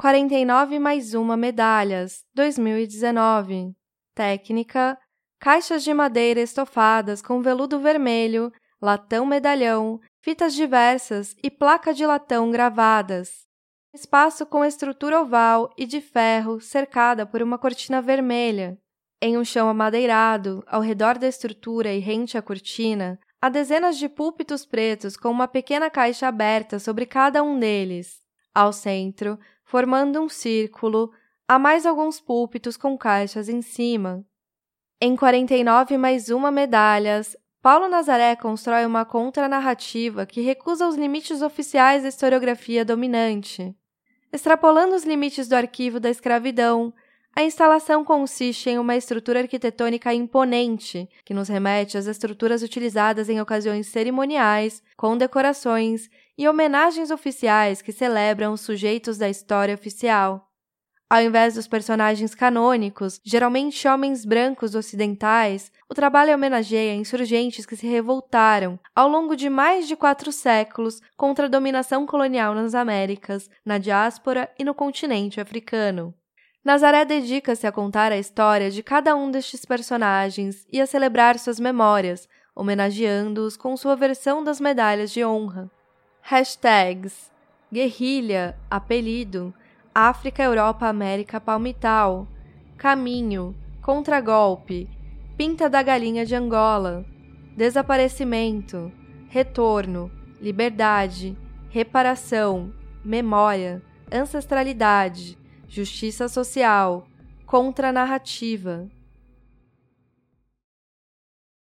49 mais uma medalhas, 2019. Técnica: caixas de madeira estofadas com veludo vermelho, latão medalhão, fitas diversas e placa de latão gravadas. Espaço com estrutura oval e de ferro cercada por uma cortina vermelha. Em um chão amadeirado, ao redor da estrutura e rente à cortina, há dezenas de púlpitos pretos com uma pequena caixa aberta sobre cada um deles. Ao centro, formando um círculo, há mais alguns púlpitos com caixas em cima. Em 49 mais uma medalhas, Paulo Nazaré constrói uma contranarrativa que recusa os limites oficiais da historiografia dominante. Extrapolando os limites do arquivo da escravidão, a instalação consiste em uma estrutura arquitetônica imponente, que nos remete às estruturas utilizadas em ocasiões cerimoniais, condecorações e homenagens oficiais que celebram os sujeitos da história oficial. Ao invés dos personagens canônicos, geralmente homens brancos ocidentais, o trabalho homenageia insurgentes que se revoltaram, ao longo de mais de quatro séculos, contra a dominação colonial nas Américas, na diáspora e no continente africano. Nazaré dedica-se a contar a história de cada um destes personagens e a celebrar suas memórias, homenageando-os com sua versão das medalhas de honra. Hashtags Guerrilha, apelido, África, Europa, América, palmital, caminho, contragolpe, pinta da galinha de Angola, desaparecimento, retorno, liberdade, reparação, memória, ancestralidade, justiça social, contranarrativa,